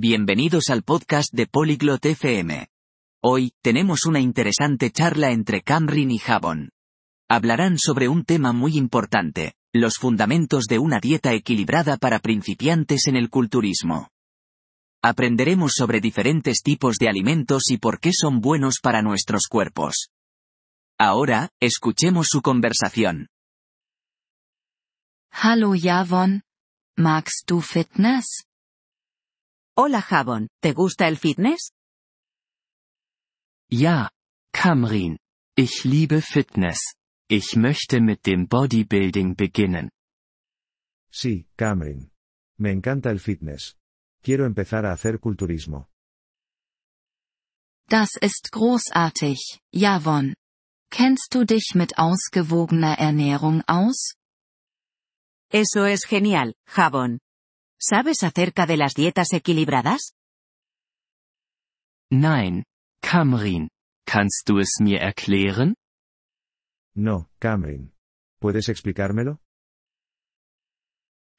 Bienvenidos al podcast de Polyglot FM. Hoy, tenemos una interesante charla entre Camrin y Javon. Hablarán sobre un tema muy importante, los fundamentos de una dieta equilibrada para principiantes en el culturismo. Aprenderemos sobre diferentes tipos de alimentos y por qué son buenos para nuestros cuerpos. Ahora, escuchemos su conversación. Hallo Javon. Magst du Fitness? Hola Javon, ¿te gusta el fitness? Ja, Kamrin. Ich liebe Fitness. Ich möchte mit dem Bodybuilding beginnen. Sí, Cameron. Me encanta el fitness. Quiero empezar a hacer culturismo. Das ist großartig, Javon. Kennst du dich mit ausgewogener Ernährung aus? Eso es genial, Javon. ¿Sabes acerca de las dietas equilibradas? Nein, Kamrin. Kannst du es mir erklären? No, Cameron. ¿Puedes explicármelo?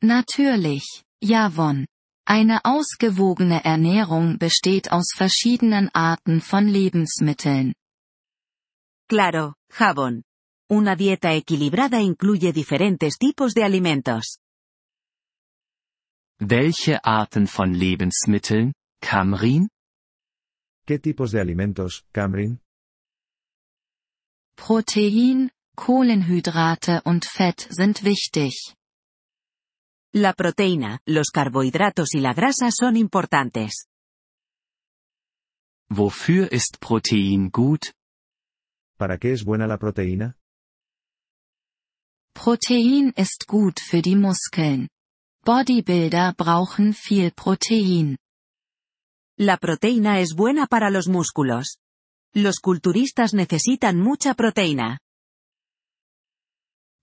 Natürlich, Javon. Eine ausgewogene Ernährung besteht aus verschiedenen Arten von Lebensmitteln. Claro, Javon. Una dieta equilibrada incluye diferentes tipos de alimentos. Welche Arten von Lebensmitteln, Kamrin? ¿Qué tipos de alimentos, Cameron? Protein, Kohlenhydrate und Fett sind wichtig. La proteína, los carbohidratos y la grasa son importantes. Wofür ist Protein gut? ¿Para qué es buena la proteína? Protein ist gut für die Muskeln. Bodybuilder brauchen viel Protein. La proteína es buena para los músculos. Los culturistas necesitan mucha proteína.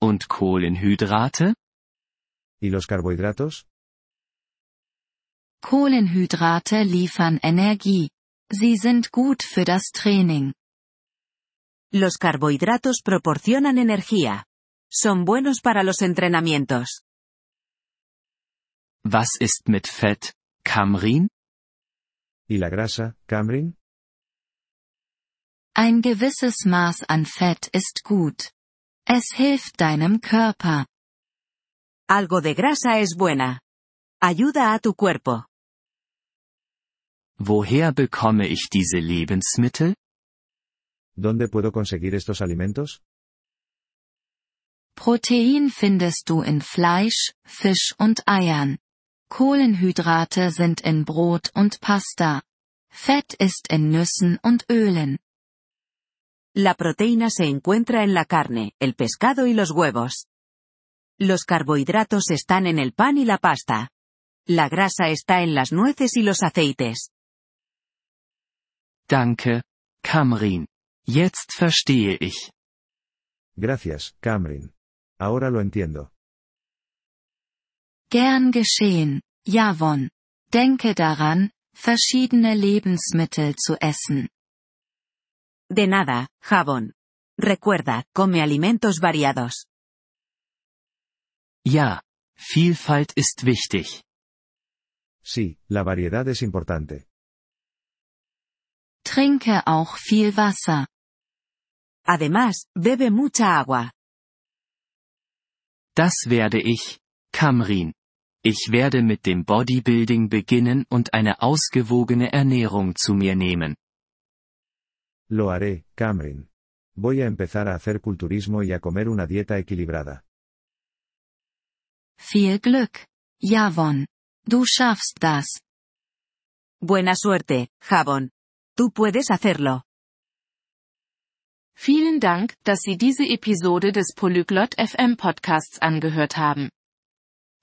Und Kohlenhydrate? ¿Y los carbohidratos? Kohlenhydrate liefern Energie. Sie sind gut für das Training. Los carbohidratos proporcionan energía. Son buenos para los entrenamientos. Was ist mit Fett, Kamrin? ¿Y la grasa, Cameron? Ein gewisses Maß an Fett ist gut. Es hilft deinem Körper. Algo de grasa es buena. Ayuda a tu cuerpo. Woher bekomme ich diese Lebensmittel? ¿Dónde puedo conseguir estos alimentos? Protein findest du in Fleisch, Fisch und Eiern. Kohlenhydrate sind in Brot und Pasta. Fett ist in Nüssen und Ölen. La proteína se encuentra en la carne, el pescado y los huevos. Los carbohidratos están en el pan y la pasta. La grasa está en las nueces y los aceites. Danke, Kamrin. Jetzt verstehe ich. Gracias, Cameron. Ahora lo entiendo. Gern geschehen, Javon. Denke daran, verschiedene Lebensmittel zu essen. De nada, Javon. Recuerda, come alimentos variados. Ja, Vielfalt ist wichtig. Sí, la variedad es importante. Trinke auch viel Wasser. Además, bebe mucha agua. Das werde ich, Kamrin. Ich werde mit dem Bodybuilding beginnen und eine ausgewogene Ernährung zu mir nehmen. Lo haré, Cameron. Voy a empezar a hacer culturismo y a comer una dieta equilibrada. Viel Glück, Javon. Du schaffst das. Buena suerte, Javon. Tú puedes hacerlo. Vielen Dank, dass Sie diese Episode des Polyglot FM Podcasts angehört haben.